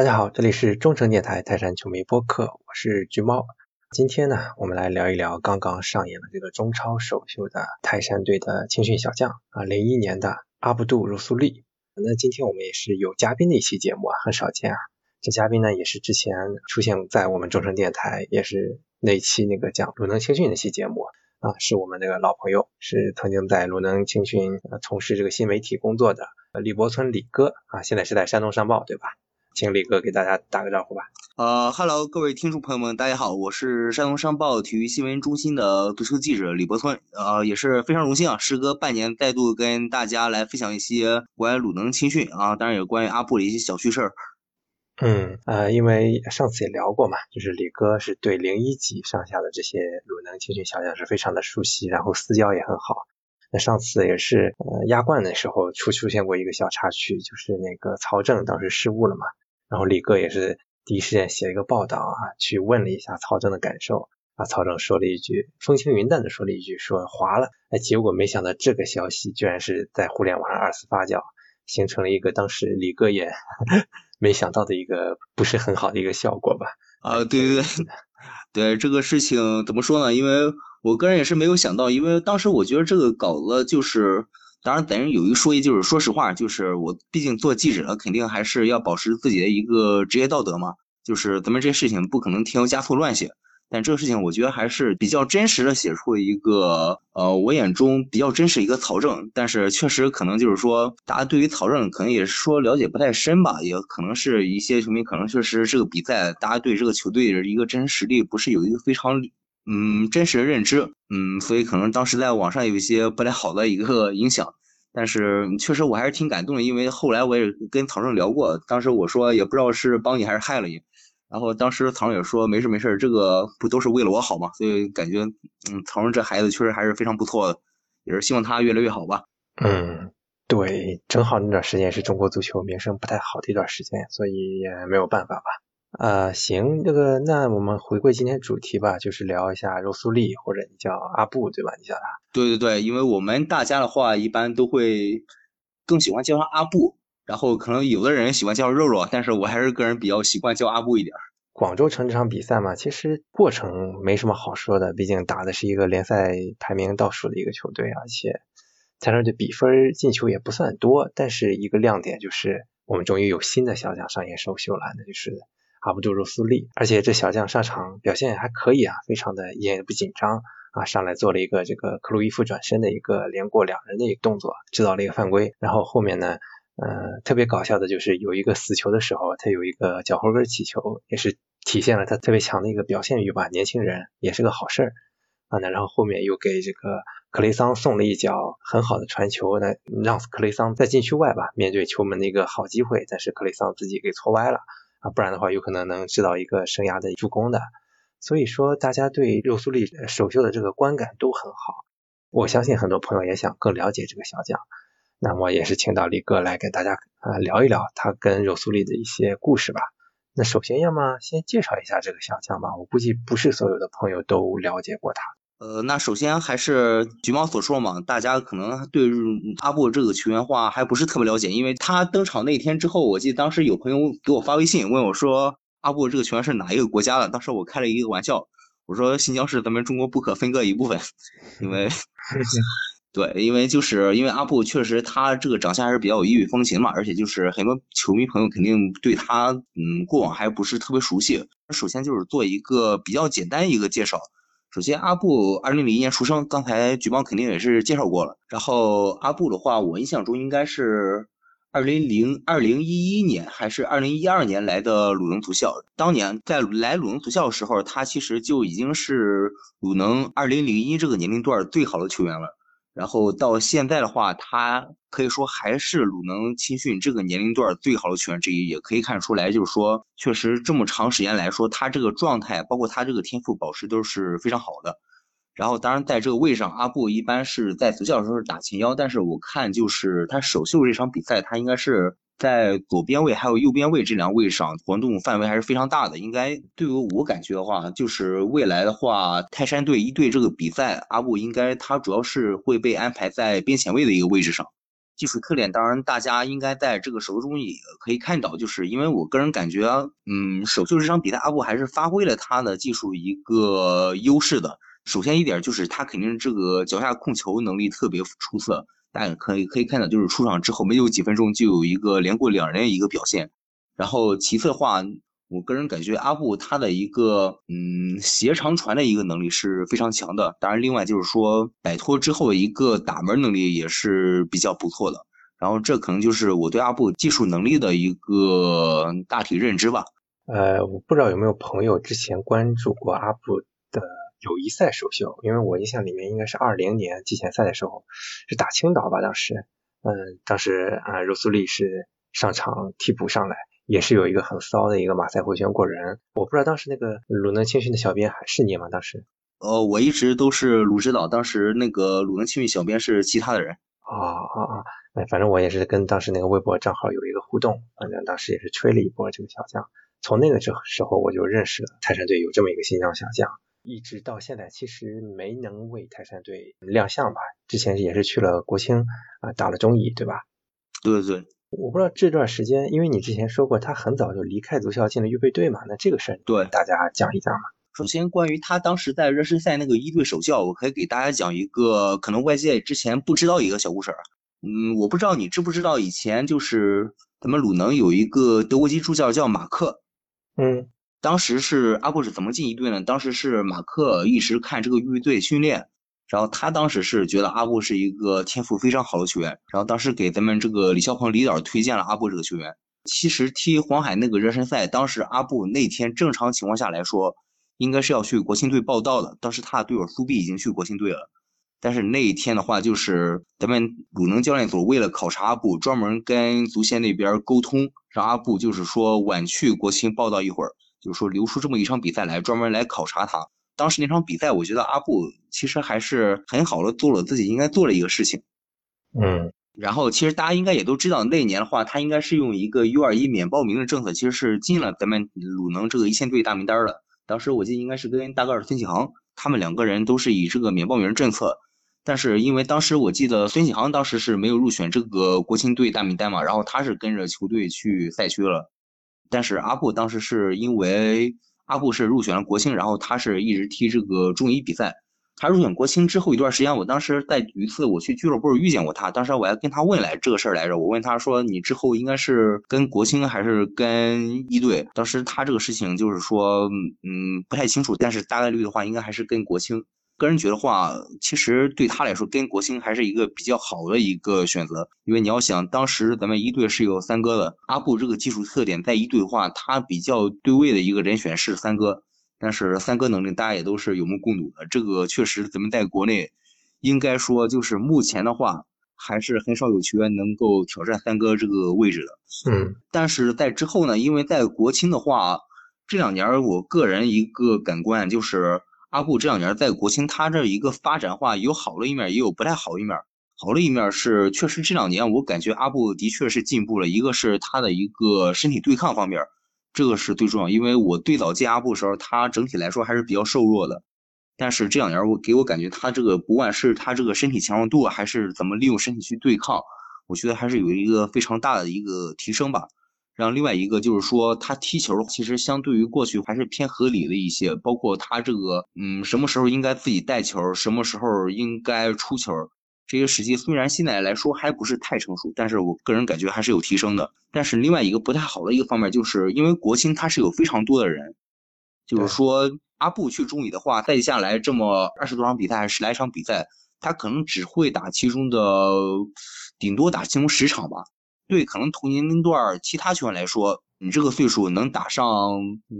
大家好，这里是中诚电台泰山球迷播客，我是橘猫。今天呢，我们来聊一聊刚刚上演了这个中超首秀的泰山队的青训小将啊，零一年的阿布杜·茹苏利。那今天我们也是有嘉宾的一期节目啊，很少见啊。这嘉宾呢，也是之前出现在我们中诚电台，也是那期那个讲鲁能青训那期节目啊，是我们那个老朋友，是曾经在鲁能青训从事这个新媒体工作的李伯村李哥啊，现在是在山东商报，对吧？请李哥给大家打个招呼吧。呃哈喽，各位听众朋友们，大家好，我是山东商报体育新闻中心的足球记者李博村，呃，也是非常荣幸啊，时隔半年再度跟大家来分享一些关于鲁能青训啊，当然也关于阿布的一些小趣事儿。嗯，呃，因为上次也聊过嘛，就是李哥是对零一级上下的这些鲁能青训小将是非常的熟悉，然后私交也很好。那上次也是呃亚冠的时候出出现过一个小插曲，就是那个曹正当时失误了嘛，然后李哥也是第一时间写了一个报道啊，去问了一下曹正的感受啊，曹正说了一句风轻云淡的说了一句说滑了，哎，结果没想到这个消息居然是在互联网上二次发酵，形成了一个当时李哥也 没想到的一个不是很好的一个效果吧？啊，对对对，对这个事情怎么说呢？因为我个人也是没有想到，因为当时我觉得这个稿子就是，当然咱有一说一，就是说实话，就是我毕竟做记者，肯定还是要保持自己的一个职业道德嘛，就是咱们这些事情不可能添油加醋乱写。但这个事情我觉得还是比较真实的写出了一个，呃，我眼中比较真实一个曹正。但是确实可能就是说，大家对于曹正可能也是说了解不太深吧，也可能是一些球迷可能确实这个比赛，大家对这个球队的一个真实实力不是有一个非常。嗯，真实的认知，嗯，所以可能当时在网上有一些不太好的一个影响，但是确实我还是挺感动的，因为后来我也跟曹正聊过，当时我说也不知道是帮你还是害了你，然后当时曹正也说没事没事，这个不都是为了我好嘛，所以感觉嗯，曹正这孩子确实还是非常不错的，也是希望他越来越好吧。嗯，对，正好那段时间是中国足球名声不太好的一段时间，所以也没有办法吧。啊，行，这个那我们回归今天主题吧，就是聊一下肉苏利，或者你叫阿布对吧？你叫他？对对对，因为我们大家的话一般都会更喜欢叫他阿布，然后可能有的人喜欢叫肉肉，但是我还是个人比较习惯叫阿布一点。广州城这场比赛嘛，其实过程没什么好说的，毕竟打的是一个联赛排名倒数的一个球队，而且泰山队比分进球也不算多，但是一个亮点就是我们终于有新的小将上演首秀了，那就是。阿布杜茹苏利，而且这小将上场表现还可以啊，非常的也不紧张啊，上来做了一个这个克鲁伊夫转身的一个连过两人的一个动作，制造了一个犯规。然后后面呢，呃，特别搞笑的就是有一个死球的时候，他有一个脚后跟起球，也是体现了他特别强的一个表现欲吧。年轻人也是个好事儿啊。那然后后面又给这个克雷桑送了一脚很好的传球，那让克雷桑在禁区外吧，面对球门的一个好机会，但是克雷桑自己给搓歪了。啊，不然的话有可能能制造一个生涯的助攻的。所以说，大家对六苏利首秀的这个观感都很好。我相信很多朋友也想更了解这个小将，那么也是请到李哥来给大家啊聊一聊他跟肉苏利的一些故事吧。那首先要么先介绍一下这个小将吧，我估计不是所有的朋友都了解过他。呃，那首先还是橘猫所说嘛，大家可能对阿布这个球员话还不是特别了解，因为他登场那天之后，我记得当时有朋友给我发微信问我说，阿布这个球员是哪一个国家的？当时我开了一个玩笑，我说新疆是咱们中国不可分割一部分，因为 对，因为就是因为阿布确实他这个长相还是比较异域风情嘛，而且就是很多球迷朋友肯定对他嗯过往还不是特别熟悉，首先就是做一个比较简单一个介绍。首先，阿布二零零一年出生，刚才举报肯定也是介绍过了。然后阿布的话，我印象中应该是二零零二零一一年还是二零一二年来的鲁能足校。当年在来鲁能足校的时候，他其实就已经是鲁能二零零一这个年龄段最好的球员了。然后到现在的话，他可以说还是鲁能青训这个年龄段最好的球员之一，也可以看出来，就是说，确实这么长时间来说，他这个状态，包括他这个天赋保持都是非常好的。然后，当然在这个位上，阿布一般是在足校的时候是打前腰，但是我看就是他首秀这场比赛，他应该是。在左边位还有右边位这两位上活动范围还是非常大的。应该对于我感觉的话，就是未来的话，泰山队一队这个比赛，阿布应该他主要是会被安排在边前卫的一个位置上。技术特点，当然大家应该在这个首秀中也可以看到，就是因为我个人感觉，嗯，首秀这场比赛阿布还是发挥了他的技术一个优势的。首先一点就是他肯定这个脚下控球能力特别出色，大家可以可以看到，就是出场之后没有几分钟就有一个连过两人一个表现。然后其次的话，我个人感觉阿布他的一个嗯斜长传的一个能力是非常强的。当然，另外就是说摆脱之后一个打门能力也是比较不错的。然后这可能就是我对阿布技术能力的一个大体认知吧。呃，我不知道有没有朋友之前关注过阿布的友谊赛首秀，因为我印象里面应该是二零年季前赛的时候是打青岛吧，当时嗯，当时啊，柔苏利是上场替补上来。也是有一个很骚的一个马赛回旋过人，我不知道当时那个鲁能青训的小编还是你吗？当时？呃，我一直都是鲁指导，当时那个鲁能青训小编是其他的人。啊啊啊！哎，反正我也是跟当时那个微博账号有一个互动，反正当时也是吹了一波这个小将。从那个时时候我就认识了泰山队有这么一个新疆小将，一直到现在其实没能为泰山队亮相吧。之前也是去了国青啊，打了中乙，对吧？对对。我不知道这段时间，因为你之前说过他很早就离开足校进了预备队嘛，那这个事儿对大家讲一讲嘛。首先，关于他当时在热身赛那个一队首教，我可以给大家讲一个可能外界之前不知道一个小故事。嗯，我不知道你知不知道，以前就是咱们鲁能有一个德国籍助教叫马克。嗯，当时是阿布是怎么进一队呢？当时是马克一直看这个预备队训练。然后他当时是觉得阿布是一个天赋非常好的球员，然后当时给咱们这个李霄鹏李导推荐了阿布这个球员。其实踢黄海那个热身赛，当时阿布那天正常情况下来说，应该是要去国青队报道的。当时他的队友苏碧已经去国青队了，但是那一天的话，就是咱们鲁能教练组为了考察阿布，专门跟足协那边沟通，让阿布就是说晚去国青报道一会儿，就是说留出这么一场比赛来，专门来考察他。当时那场比赛，我觉得阿布其实还是很好的做了自己应该做的一个事情。嗯，然后其实大家应该也都知道，那一年的话，他应该是用一个 U 二一免报名的政策，其实是进了咱们鲁能这个一线队大名单的。当时我记得应该是跟大个儿孙启航，他们两个人都是以这个免报名政策。但是因为当时我记得孙启航当时是没有入选这个国青队大名单嘛，然后他是跟着球队去赛区了。但是阿布当时是因为。阿布是入选了国青，然后他是一直踢这个中乙比赛。他入选国青之后一段时间，我当时在有一次我去俱乐部遇见过他，当时我还跟他问来这个事儿来着。我问他说：“你之后应该是跟国青还是跟一队？”当时他这个事情就是说，嗯，不太清楚，但是大概率的话，应该还是跟国青。个人觉得话，其实对他来说，跟国青还是一个比较好的一个选择，因为你要想，当时咱们一队是有三哥的，阿布这个技术特点在一队的话，他比较对位的一个人选是三哥，但是三哥能力大家也都是有目共睹的，这个确实咱们在国内应该说就是目前的话，还是很少有球员能够挑战三哥这个位置的。嗯，但是在之后呢，因为在国青的话，这两年我个人一个感官就是。阿布这两年在国青，他这一个发展话有好的一面，也有不太好的一面。好的一面是，确实这两年我感觉阿布的确是进步了。一个是他的一个身体对抗方面，这个是最重要。因为我最早见阿布时候，他整体来说还是比较瘦弱的。但是这两年我给我感觉，他这个不管是他这个身体强壮度，还是怎么利用身体去对抗，我觉得还是有一个非常大的一个提升吧。然后另外一个就是说，他踢球其实相对于过去还是偏合理的一些，包括他这个，嗯，什么时候应该自己带球，什么时候应该出球，这些时机虽然现在来说还不是太成熟，但是我个人感觉还是有提升的。但是另外一个不太好的一个方面，就是因为国青他是有非常多的人，就是说阿布去中乙的话，再下来这么二十多场比赛，十来场比赛，他可能只会打其中的，顶多打其中十场吧。对可能同年龄段其他球员来说，你这个岁数能打上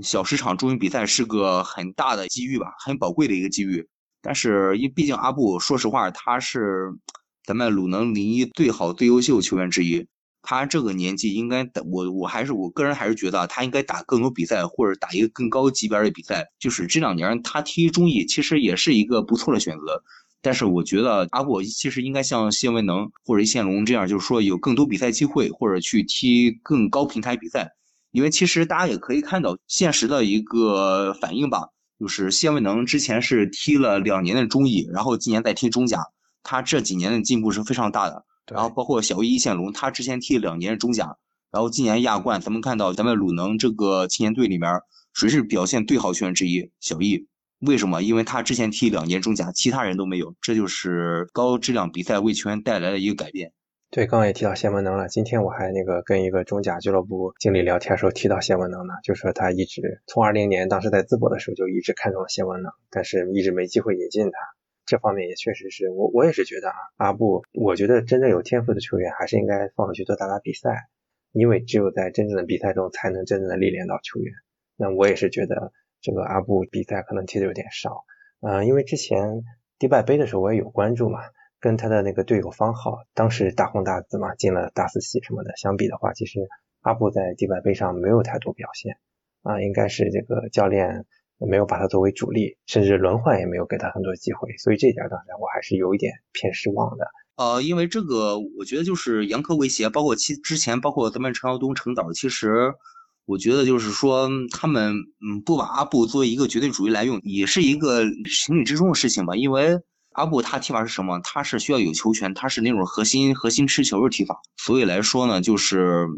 小十场中乙比赛是个很大的机遇吧，很宝贵的一个机遇。但是因毕竟阿布，说实话，他是咱们鲁能零一最好最优秀球员之一。他这个年纪应该，我我还是我个人还是觉得他应该打更多比赛，或者打一个更高级别的比赛。就是这两年他踢中乙，其实也是一个不错的选择。但是我觉得阿布其实应该像谢文能或者一线龙这样，就是说有更多比赛机会，或者去踢更高平台比赛。因为其实大家也可以看到现实的一个反应吧，就是谢文能之前是踢了两年的中乙，然后今年在踢中甲，他这几年的进步是非常大的。然后包括小易易宪龙，他之前踢了两年中甲，然后今年亚冠，咱们看到咱们鲁能这个青年队里面，谁是表现最好球员之一？小易。为什么？因为他之前踢两年中甲，其他人都没有，这就是高质量比赛为球员带来的一个改变。对，刚刚也提到谢文能了。今天我还那个跟一个中甲俱乐部经理聊天时候提到谢文能呢，就说他一直从二零年当时在淄博的时候就一直看中了谢文能，但是一直没机会引进他。这方面也确实是我我也是觉得啊，阿布，我觉得真正有天赋的球员还是应该放回去多打打比赛，因为只有在真正的比赛中才能真正的历练到球员。那我也是觉得。这个阿布比赛可能踢的有点少，嗯，因为之前迪拜杯的时候我也有关注嘛，跟他的那个队友方浩，当时大红大紫嘛，进了大四喜什么的，相比的话，其实阿布在迪拜杯上没有太多表现，啊，应该是这个教练没有把他作为主力，甚至轮换也没有给他很多机会，所以这点当然我还是有一点偏失望的。呃，因为这个我觉得就是杨科维奇，包括其之前包括咱们陈耀东、陈导，其实。我觉得就是说，他们嗯不把阿布作为一个绝对主义来用，也是一个情理之中的事情吧。因为阿布他踢法是什么？他是需要有球权，他是那种核心核心吃球的踢法。所以来说呢，就是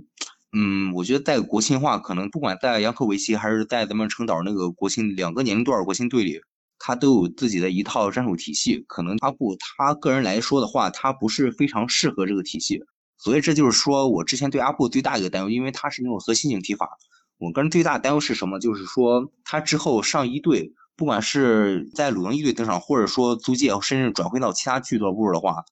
嗯，我觉得在国青话可能不管在杨科维奇还是在咱们成岛那个国青两个年龄段国青队里，他都有自己的一套战术体系。可能阿布他个人来说的话，他不是非常适合这个体系。所以这就是说我之前对阿布最大一个担忧，因为他是那种核心型踢法。我个人最大的担忧是什么？就是说他之后上一队，不管是在鲁能一队登场，或者说租借，甚至转会到其他俱乐部的话，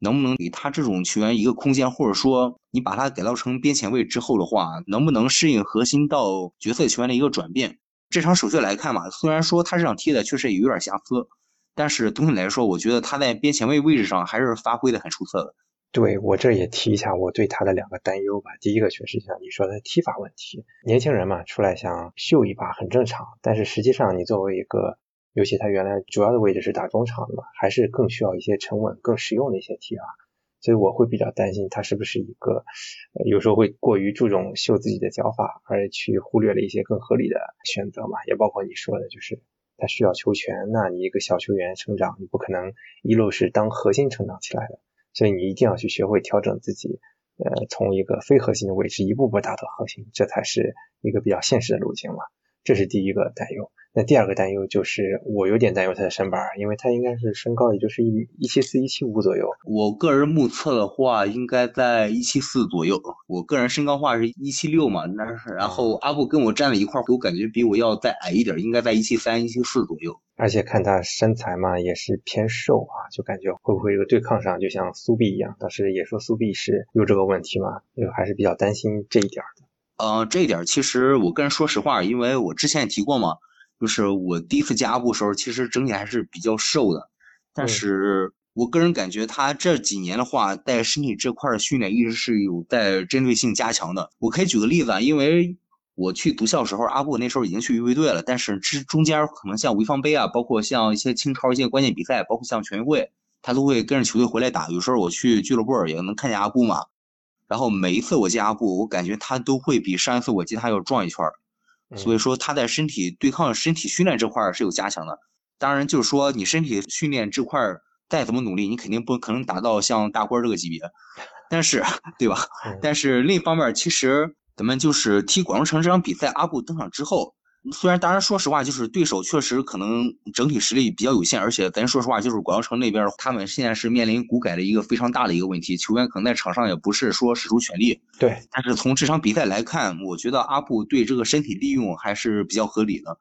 能不能给他这种球员一个空间，或者说你把他改造成边前卫之后的话，能不能适应核心到角色球员的一个转变？这场首秀来看嘛，虽然说他这场踢的确实也有点瑕疵，但是总体来说，我觉得他在边前卫位置上还是发挥的很出色的。对我这也提一下我对他的两个担忧吧。第一个确实像你说的踢法问题，年轻人嘛，出来想秀一把很正常。但是实际上你作为一个，尤其他原来主要的位置是打中场的嘛，还是更需要一些沉稳、更实用的一些踢法。所以我会比较担心他是不是一个，有时候会过于注重秀自己的脚法，而去忽略了一些更合理的选择嘛。也包括你说的，就是他需要球权，那你一个小球员成长，你不可能一路是当核心成长起来的。所以你一定要去学会调整自己，呃，从一个非核心的位置一步步达到核心，这才是一个比较现实的路径嘛。这是第一个担忧。那第二个担忧就是我有点担忧他的身板，因为他应该是身高也就是一一七四一七五左右。我个人目测的话，应该在一七四左右。我个人身高话是一七六嘛，那是然后阿布跟我站在一块儿，我感觉比我要再矮一点，应该在一七三一七四左右。而且看他身材嘛，也是偏瘦啊，就感觉会不会这个对抗上就像苏碧一样？当时也说苏碧是有这个问题嘛，就还是比较担心这一点的。呃，这一点其实我个人说实话，因为我之前也提过嘛，就是我第一次加阿布时候，其实整体还是比较瘦的。但是我个人感觉他这几年的话，在身体这块的训练一直是有在针对性加强的。我可以举个例子啊，因为我去读校时候，阿布那时候已经去预备队了，但是这中间可能像潍坊杯啊，包括像一些清超一些关键比赛，包括像全运会，他都会跟着球队回来打。有时候我去俱乐部也能看见阿布嘛。然后每一次我见阿布，我感觉他都会比上一次我见他要壮一圈儿，所以说他在身体对抗、身体训练这块是有加强的。当然，就是说你身体训练这块再怎么努力，你肯定不可能达到像大官这个级别，但是，对吧？但是另一方面，其实咱们就是踢广州城这场比赛，阿布登场之后。虽然，当然，说实话，就是对手确实可能整体实力比较有限，而且咱说实话，就是广州城那边，他们现在是面临股改的一个非常大的一个问题，球员可能在场上也不是说使出全力。对。但是从这场比赛来看，我觉得阿布对这个身体利用还是比较合理的。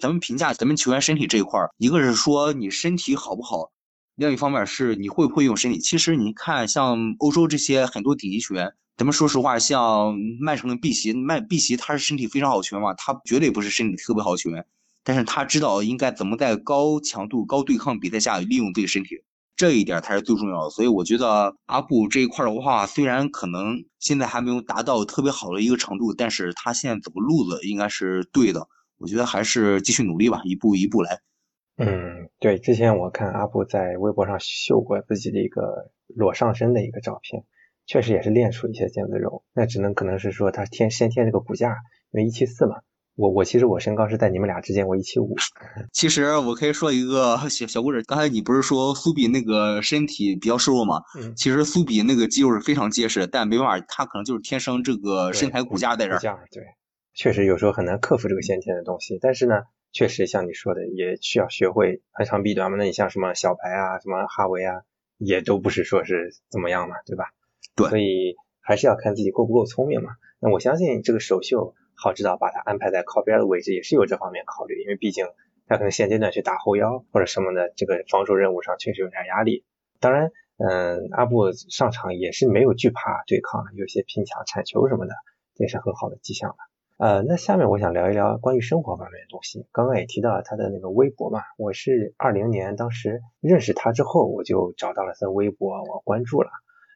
咱们评价咱们球员身体这一块，一个是说你身体好不好，另一方面是你会不会用身体。其实你看，像欧洲这些很多顶级球员。咱们说实话，像曼城的碧玺，曼碧玺他是身体非常好球员嘛，他绝对不是身体特别好球员，但是他知道应该怎么在高强度、高对抗比赛下利用自己身体，这一点才是最重要的。所以我觉得阿布这一块的话，虽然可能现在还没有达到特别好的一个程度，但是他现在走路子应该是对的。我觉得还是继续努力吧，一步一步来。嗯，对，之前我看阿布在微博上秀过自己的一个裸上身的一个照片。确实也是练出一些腱子肉，那只能可能是说他天先天这个骨架，因为一七四嘛，我我其实我身高是在你们俩之间，我一七五。其实我可以说一个小小故事，刚才你不是说苏比那个身体比较瘦弱吗？嗯，其实苏比那个肌肉是非常结实，但没办法，他可能就是天生这个身材骨架在这儿。骨架对，确实有时候很难克服这个先天的东西。但是呢，确实像你说的，也需要学会扬长避短嘛。那你像什么小白啊，什么哈维啊，也都不是说是怎么样嘛，对吧？所以还是要看自己够不够聪明嘛。那我相信这个首秀。好指导把他安排在靠边的位置也是有这方面考虑，因为毕竟他可能现阶段去打后腰或者什么的，这个防守任务上确实有点压力。当然，嗯，阿布上场也是没有惧怕对抗，有些拼抢、铲球什么的，这也是很好的迹象了。呃，那下面我想聊一聊关于生活方面的东西。刚刚也提到了他的那个微博嘛，我是二零年当时认识他之后，我就找到了他的微博，我关注了。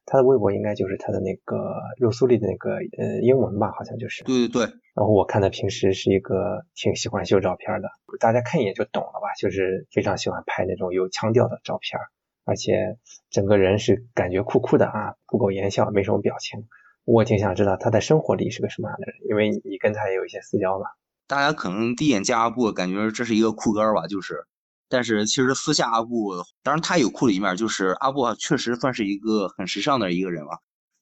他的微博应该就是他的那个肉苏丽的那个呃英文吧，好像就是。对对对。然后我看他平时是一个挺喜欢秀照片的，大家看一眼就懂了吧，就是非常喜欢拍那种有腔调的照片，而且整个人是感觉酷酷的啊，不苟言笑，没什么表情。我挺想知道他在生活里是个什么样的人，因为你跟他也有一些私交嘛。大家可能第一眼见阿布，感觉这是一个酷哥吧，就是。但是其实私下阿布，当然他有酷的一面，就是阿布确实算是一个很时尚的一个人吧。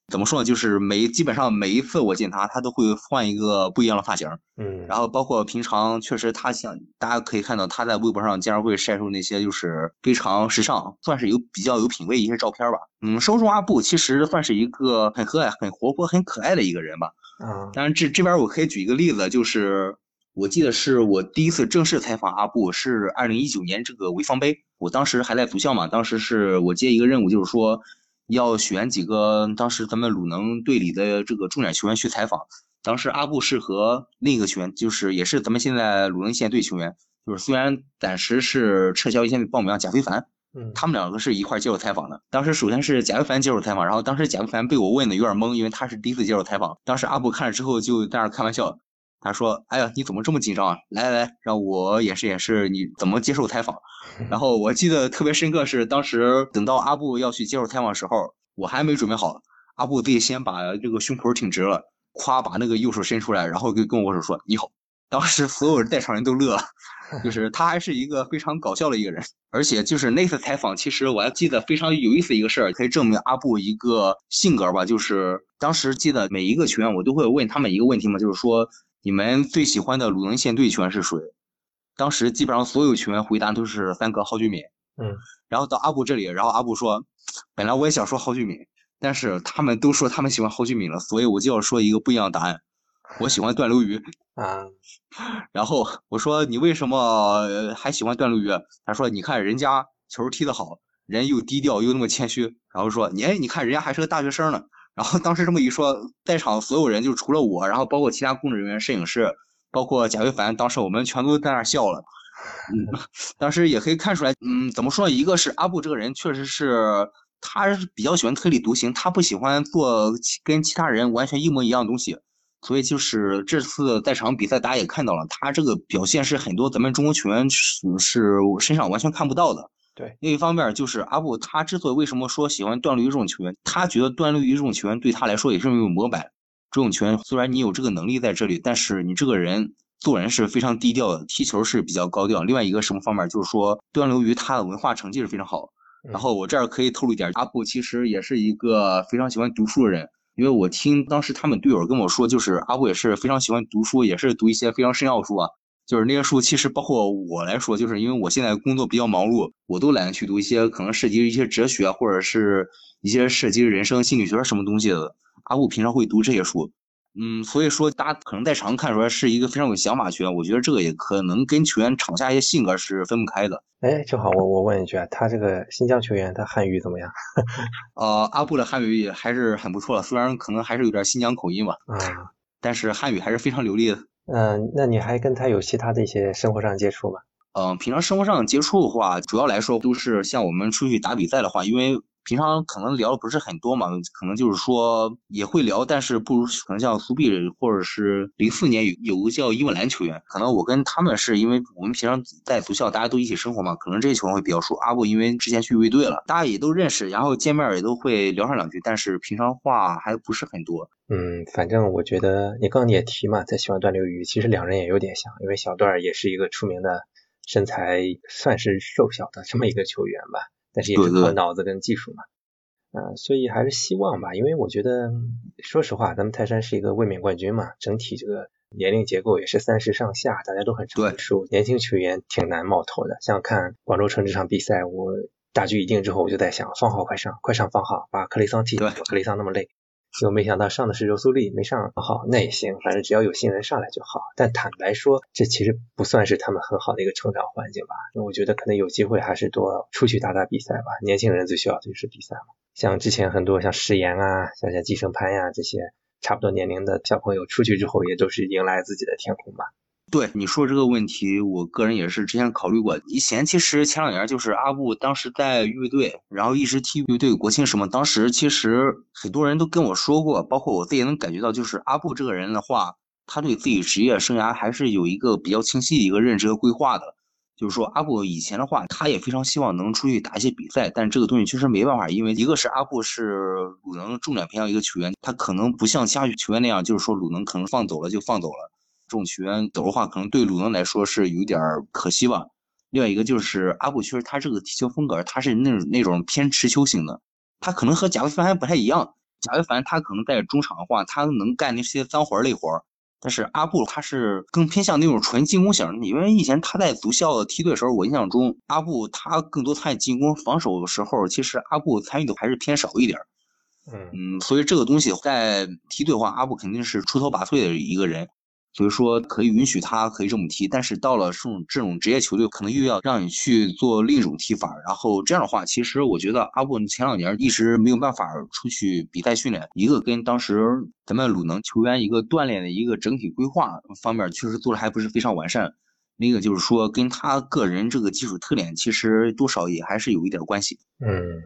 怎么说呢？就是每基本上每一次我见他，他都会换一个不一样的发型。嗯。然后包括平常，确实他像大家可以看到他在微博上经常会晒出那些就是非常时尚，算是有比较有品位一些照片吧。嗯，说中阿布其实算是一个很和蔼、很活泼、很可爱的一个人吧。嗯。当然这这边我可以举一个例子，就是。我记得是我第一次正式采访阿布是二零一九年这个潍坊杯，我当时还在足校嘛，当时是我接一个任务，就是说要选几个当时咱们鲁能队里的这个重点球员去采访。当时阿布是和另一个球员，就是也是咱们现在鲁能现队球员，就是虽然暂时是撤销一线队报名，贾非凡，嗯，他们两个是一块接受采访的。当时首先是贾非凡接受采访，然后当时贾非凡被我问的有点懵，因为他是第一次接受采访。当时阿布看了之后就在那开玩笑。他说：“哎呀，你怎么这么紧张啊？来来来，让我演示演示你怎么接受采访。”然后我记得特别深刻是，当时等到阿布要去接受采访的时候，我还没准备好，阿布自己先把这个胸口挺直了，夸把那个右手伸出来，然后跟跟我握手说：“你好。”当时所有在场人都乐了，就是他还是一个非常搞笑的一个人。而且就是那次采访，其实我还记得非常有意思一个事儿，可以证明阿布一个性格吧。就是当时记得每一个球员，我都会问他们一个问题嘛，就是说。你们最喜欢的鲁能线队球员是谁？当时基本上所有球员回答都是三哥郝俊敏。嗯，然后到阿布这里，然后阿布说，本来我也想说郝俊敏，但是他们都说他们喜欢郝俊敏了，所以我就要说一个不一样的答案。我喜欢段流鱼。啊，然后我说你为什么还喜欢段流鱼？他说你看人家球踢得好，人又低调又那么谦虚。然后说你哎，你看人家还是个大学生呢。然后当时这么一说，在场所有人就除了我，然后包括其他工作人员、摄影师，包括贾维凡，当时我们全都在那笑了。嗯，当时也可以看出来，嗯，怎么说？一个是阿布这个人确实是，他比较喜欢特立独行，他不喜欢做跟其他人完全一模一样的东西。所以就是这次在场比赛，大家也看到了，他这个表现是很多咱们中国球员是身上完全看不到的。对，另一方面就是阿布，他之所以为什么说喜欢段流鱼这种球员，他觉得段流鱼这种球员对他来说也是一种模板。这种球员虽然你有这个能力在这里，但是你这个人做人是非常低调的，踢球是比较高调。另外一个什么方面，就是说段流鱼他的文化成绩是非常好。然后我这儿可以透露一点，阿布其实也是一个非常喜欢读书的人，因为我听当时他们队友跟我说，就是阿布也是非常喜欢读书，也是读一些非常深奥书啊。就是那些书，其实包括我来说，就是因为我现在工作比较忙碌，我都懒得去读一些可能涉及一些哲学或者是一些涉及人生心理学什么东西的。阿布平常会读这些书，嗯，所以说大家可能在场看出来是一个非常有想法球员。我觉得这个也可能跟球员场下一些性格是分不开的。哎，正好我我问一句啊，他这个新疆球员他汉语怎么样？呃，阿布的汉语也还是很不错的，虽然可能还是有点新疆口音吧，啊，但是汉语还是非常流利的。嗯，那你还跟他有其他的一些生活上接触吗？嗯，平常生活上接触的话，主要来说都是像我们出去打比赛的话，因为平常可能聊的不是很多嘛，可能就是说也会聊，但是不如可能像苏碧或者是零四年有有个叫伊文兰球员，可能我跟他们是因为我们平常在足校大家都一起生活嘛，可能这些球员会比较熟。阿布因为之前去卫队了，大家也都认识，然后见面也都会聊上两句，但是平常话还不是很多。嗯，反正我觉得你刚刚也提嘛，在喜欢段流鱼，其实两人也有点像，因为小段也是一个出名的身材算是瘦小的这么一个球员吧。但是也是靠脑子跟技术嘛，啊，所以还是希望吧，因为我觉得，说实话，咱们泰山是一个卫冕冠军嘛，整体这个年龄结构也是三十上下，大家都很成熟，年轻球员挺难冒头的。像看广州城这场比赛，我大局已定之后，我就在想，放好快上，快上放好，把克雷桑替，克雷桑那么累。就没想到上的是柔苏丽，没上好那也行，反正只要有新人上来就好。但坦白说，这其实不算是他们很好的一个成长环境吧。那我觉得可能有机会还是多出去打打比赛吧。年轻人最需要的就是比赛嘛。像之前很多像石岩啊，像像季胜潘呀这些差不多年龄的小朋友出去之后，也都是迎来自己的天空吧。对你说这个问题，我个人也是之前考虑过。以前其实前两年就是阿布当时在预备队，然后一直踢预备队、国青什么。当时其实很多人都跟我说过，包括我自己能感觉到，就是阿布这个人的话，他对自己职业生涯还是有一个比较清晰的一个认知和规划的。就是说阿布以前的话，他也非常希望能出去打一些比赛，但这个东西确实没办法，因为一个是阿布是鲁能重点培养一个球员，他可能不像其他球员那样，就是说鲁能可能放走了就放走了。这种球员走的话，可能对鲁能来说是有点可惜吧。另外一个就是阿布，其实他这个踢球风格，他是那种那种偏持球型的，他可能和贾维凡不太一样。贾维凡他可能在中场的话，他能干那些脏活累活，但是阿布他是更偏向那种纯进攻型。因为以前他在足校梯队的时候，我印象中阿布他更多参与进攻，防守的时候其实阿布参与的还是偏少一点。嗯嗯，所以这个东西在梯队的话，阿布肯定是出头拔萃的一个人。所以说可以允许他可以这么踢，但是到了这种这种职业球队，可能又要让你去做另一种踢法。然后这样的话，其实我觉得阿布前两年一直没有办法出去比赛训练。一个跟当时咱们鲁能球员一个锻炼的一个整体规划方面，确实做的还不是非常完善。另一个就是说，跟他个人这个技术特点，其实多少也还是有一点关系。嗯，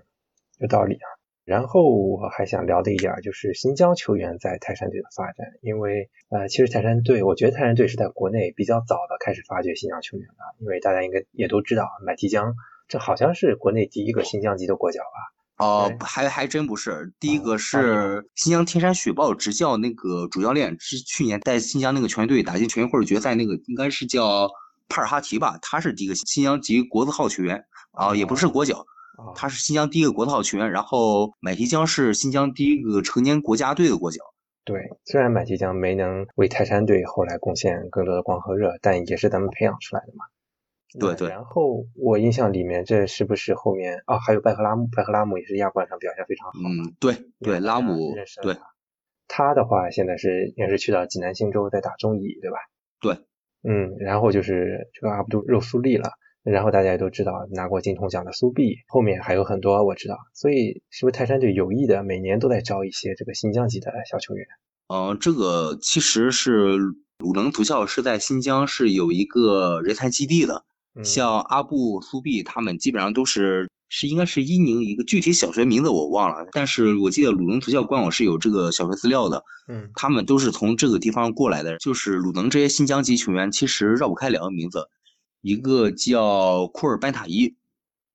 有道理啊。然后我还想聊的一点就是新疆球员在泰山队的发展，因为呃，其实泰山队，我觉得泰山队是在国内比较早的开始发掘新疆球员的，因为大家应该也都知道，买提江这好像是国内第一个新疆籍的国脚吧？哦，还还真不是，第一个是新疆天山雪豹执教那个主教练，是去年带新疆那个球队打进全运会决赛那个，应该是叫帕尔哈提吧，他是第一个新疆籍国字号球员啊，也不是国脚。他是新疆第一个国字号球员，然后买提江是新疆第一个成年国家队的国脚。对，虽然买提江没能为泰山队后来贡献更多的光和热，但也是咱们培养出来的嘛。对对。然后我印象里面，这是不是后面啊？还有拜赫拉姆，拜赫拉姆也是亚冠上表现非常好。嗯，对对，拉姆对。他的话现在是也是去到济南新洲在打中乙，对吧？对。嗯，然后就是这个阿卜杜肉苏利了。然后大家也都知道拿过金童奖的苏碧，后面还有很多我知道，所以是不是泰山队有意的每年都在招一些这个新疆籍的小球员？嗯，这个其实是鲁能足校是在新疆是有一个人才基地的，像阿布、苏碧他们基本上都是是应该是伊宁一个具体小学名字我忘了，但是我记得鲁能足校官网是有这个小学资料的，嗯，他们都是从这个地方过来的，就是鲁能这些新疆籍球员其实绕不开两个名字。一个叫库尔班塔伊，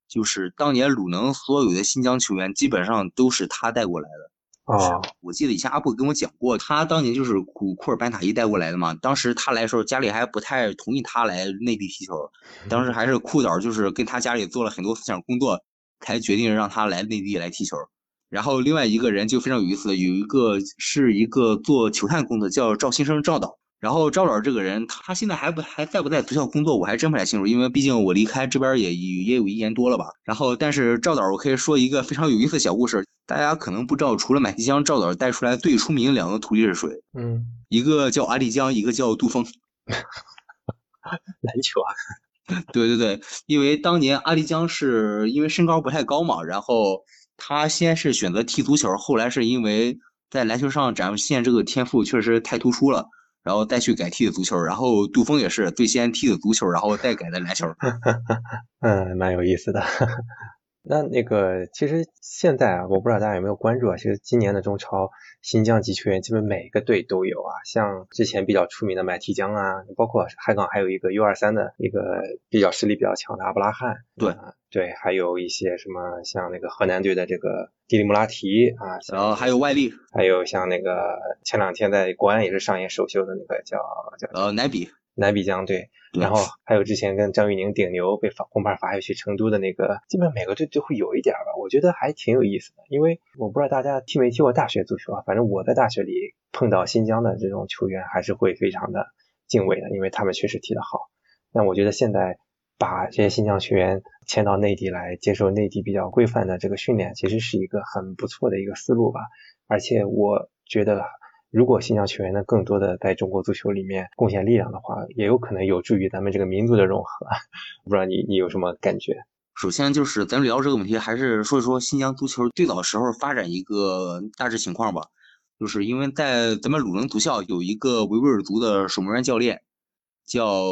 就是当年鲁能所有的新疆球员基本上都是他带过来的。哦，我记得以前阿布跟我讲过，他当年就是库库尔班塔伊带过来的嘛。当时他来的时候，家里还不太同意他来内地踢球，当时还是库导就是跟他家里做了很多思想工作，才决定让他来内地来踢球。然后另外一个人就非常有意思，有一个是一个做球探工作，叫赵新生赵导。然后赵老这个人，他现在还不还在不在足校工作，我还真不太清楚，因为毕竟我离开这边也也有一年多了吧。然后，但是赵导，我可以说一个非常有意思的小故事，大家可能不知道，除了买提江，赵导带出来最出名两个徒弟是谁？嗯，一个叫阿丽江，一个叫杜峰。篮球啊？对对对，因为当年阿丽江是因为身高不太高嘛，然后他先是选择踢足球，后来是因为在篮球上展现这个天赋确实太突出了。然后再去改踢的足球，然后杜锋也是最先踢的足球，然后再改的篮球。嗯，蛮有意思的。那那个其实现在啊，我不知道大家有没有关注啊，其实今年的中超新疆籍球员基本每个队都有啊，像之前比较出名的买提江啊，包括海港还有一个 U 二三的一个比较实力比较强的阿布拉罕，对啊对，还有一些什么像那个河南队的这个迪里穆拉提啊，然后还有外力，还有像那个前两天在国安也是上演首秀的那个叫叫呃乃比。南比江队，然后还有之前跟张玉宁顶牛被罚红牌罚下去成都的那个，基本每个队都会有一点吧，我觉得还挺有意思的。因为我不知道大家踢没踢过大学足球啊，反正我在大学里碰到新疆的这种球员还是会非常的敬畏的，因为他们确实踢得好。那我觉得现在把这些新疆球员迁到内地来接受内地比较规范的这个训练，其实是一个很不错的一个思路吧。而且我觉得。如果新疆球员能更多的在中国足球里面贡献力量的话，也有可能有助于咱们这个民族的融合。不知道你你有什么感觉？首先就是咱们聊这个问题，还是说一说新疆足球最早时候发展一个大致情况吧。就是因为在咱们鲁能足校有一个维吾尔族的守门员教练，叫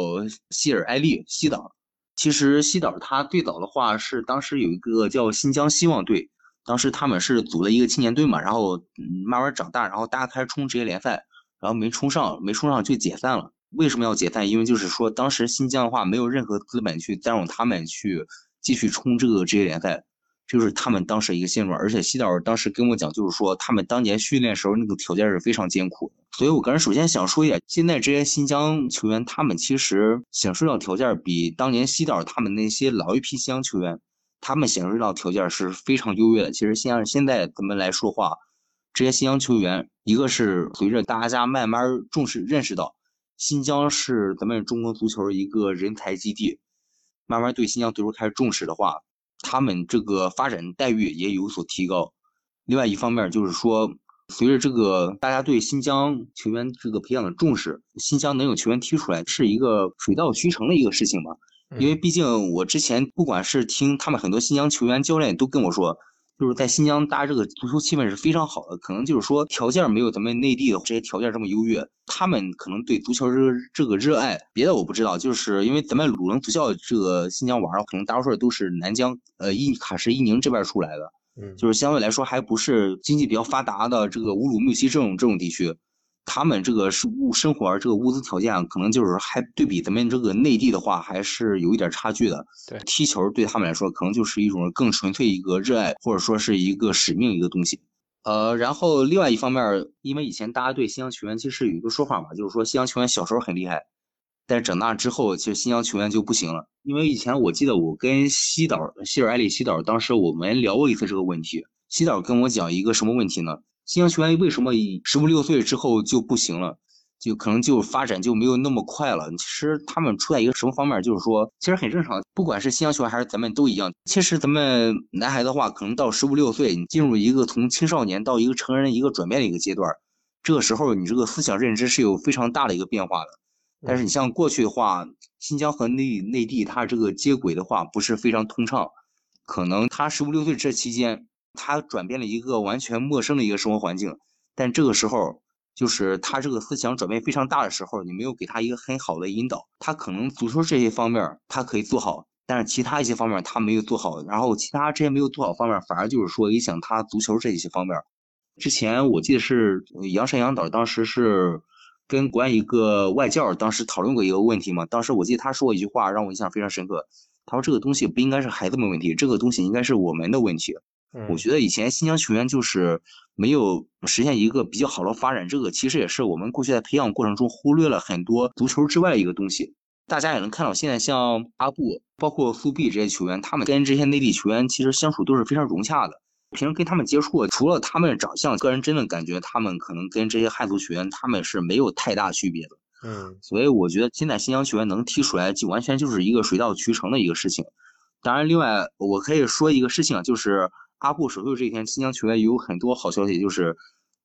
希尔埃利西岛。其实西岛他最早的话是当时有一个叫新疆希望队。当时他们是组了一个青年队嘛，然后慢慢长大，然后大家开始冲职业联赛，然后没冲上，没冲上就解散了。为什么要解散？因为就是说当时新疆的话没有任何资本去再让他们去继续冲这个职业联赛，就是他们当时一个现状。而且西岛当时跟我讲，就是说他们当年训练时候那个条件是非常艰苦。所以我个人首先想说一点，现在这些新疆球员他们其实享受到条件比当年西岛他们那些老一批新疆球员。他们享受到条件是非常优越的。其实像现在咱们来说话，这些新疆球员，一个是随着大家慢慢重视认识到新疆是咱们中国足球一个人才基地，慢慢对新疆足球开始重视的话，他们这个发展待遇也有所提高。另外一方面就是说，随着这个大家对新疆球员这个培养的重视，新疆能有球员踢出来，是一个水到渠成的一个事情吧。因为毕竟我之前不管是听他们很多新疆球员教练都跟我说，就是在新疆大家这个足球气氛是非常好的，可能就是说条件没有咱们内地的这些条件这么优越，他们可能对足球这这个热爱，别的我不知道，就是因为咱们鲁能足校这个新疆玩可能大多数都是南疆，呃，伊卡什、伊宁这边出来的，嗯，就是相对来说还不是经济比较发达的这个乌鲁木齐这种这种地区。他们这个是物生活这个物资条件可能就是还对比咱们这个内地的话还是有一点差距的。对，踢球对他们来说可能就是一种更纯粹一个热爱，或者说是一个使命一个东西。呃，然后另外一方面，因为以前大家对新疆球员其实有一个说法嘛，就是说新疆球员小时候很厉害，但是长大之后其实新疆球员就不行了。因为以前我记得我跟西导希尔埃里西导当时我们聊过一次这个问题，西导跟我讲一个什么问题呢？新疆球员为什么十五六岁之后就不行了？就可能就发展就没有那么快了。其实他们出在一个什么方面，就是说，其实很正常。不管是新疆球员还是咱们都一样。其实咱们男孩的话，可能到十五六岁，你进入一个从青少年到一个成人一个转变的一个阶段，这个时候你这个思想认知是有非常大的一个变化的。但是你像过去的话，新疆和内内地它这个接轨的话不是非常通畅，可能他十五六岁这期间。他转变了一个完全陌生的一个生活环境，但这个时候就是他这个思想转变非常大的时候，你没有给他一个很好的引导，他可能足球这些方面他可以做好，但是其他一些方面他没有做好，然后其他这些没有做好方面，反而就是说影响他足球这一些方面。之前我记得是杨山杨导当时是跟国安一个外教当时讨论过一个问题嘛，当时我记得他说过一句话让我印象非常深刻，他说这个东西不应该是孩子们问题，这个东西应该是我们的问题。我觉得以前新疆球员就是没有实现一个比较好的发展，这个其实也是我们过去在培养过程中忽略了很多足球之外的一个东西。大家也能看到，现在像阿布、包括苏碧这些球员，他们跟这些内地球员其实相处都是非常融洽的。平时跟他们接触，除了他们长相，个人真的感觉他们可能跟这些汉族球员他们是没有太大区别的。嗯，所以我觉得现在新疆球员能踢出来，就完全就是一个水到渠成的一个事情。当然，另外我可以说一个事情，就是。阿布首秀这一天，新疆球员有很多好消息，就是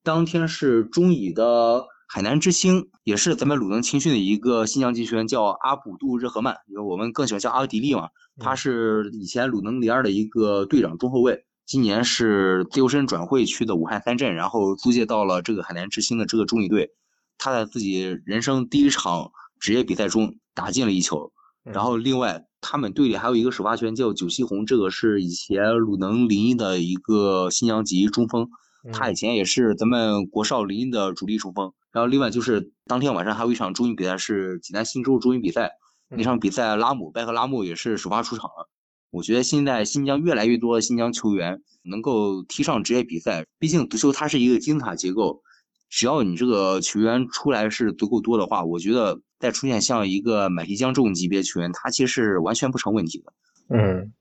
当天是中乙的海南之星，也是咱们鲁能青训的一个新疆籍球员，叫阿卜杜热合曼，因为我们更喜欢叫阿迪力嘛。他是以前鲁能零二的一个队长中后卫，今年是自由身转会去的武汉三镇，然后租借到了这个海南之星的这个中乙队。他在自己人生第一场职业比赛中打进了一球，然后另外。他们队里还有一个首发球员叫九西红，这个是以前鲁能临沂的一个新疆籍中锋，他以前也是咱们国少临沂的主力中锋。然后另外就是当天晚上还有一场中乙比赛是济南新洲中乙比赛，那场比赛拉姆拜克拉姆也是首发出场了。我觉得现在新疆越来越多的新疆球员能够踢上职业比赛，毕竟足球它是一个金字塔结构，只要你这个球员出来是足够多的话，我觉得再出现像一个买提江这种级别球员，他其实是完全不成问题的。嗯，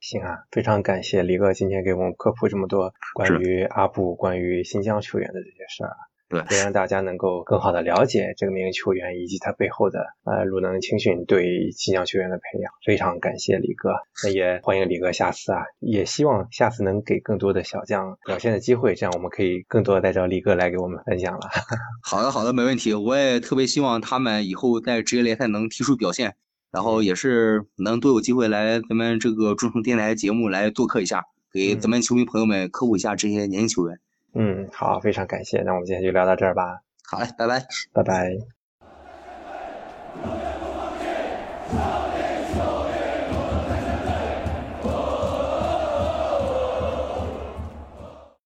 行啊，非常感谢李哥今天给我们科普这么多关于阿布、关于新疆球员的这些事儿。对，也让大家能够更好的了解这个名球员以及他背后的呃鲁能青训对新疆球员的培养。非常感谢李哥，那也欢迎李哥下次啊，也希望下次能给更多的小将表现的机会，这样我们可以更多的带着李哥来给我们分享了。好的，好的，没问题。我也特别希望他们以后在职业联赛能踢出表现，然后也是能多有机会来咱们这个中诚电台节目来做客一下，给咱们球迷朋友们科普一下这些年轻球员。嗯，好，非常感谢，那我们今天就聊到这儿吧。好嘞，拜拜，拜拜。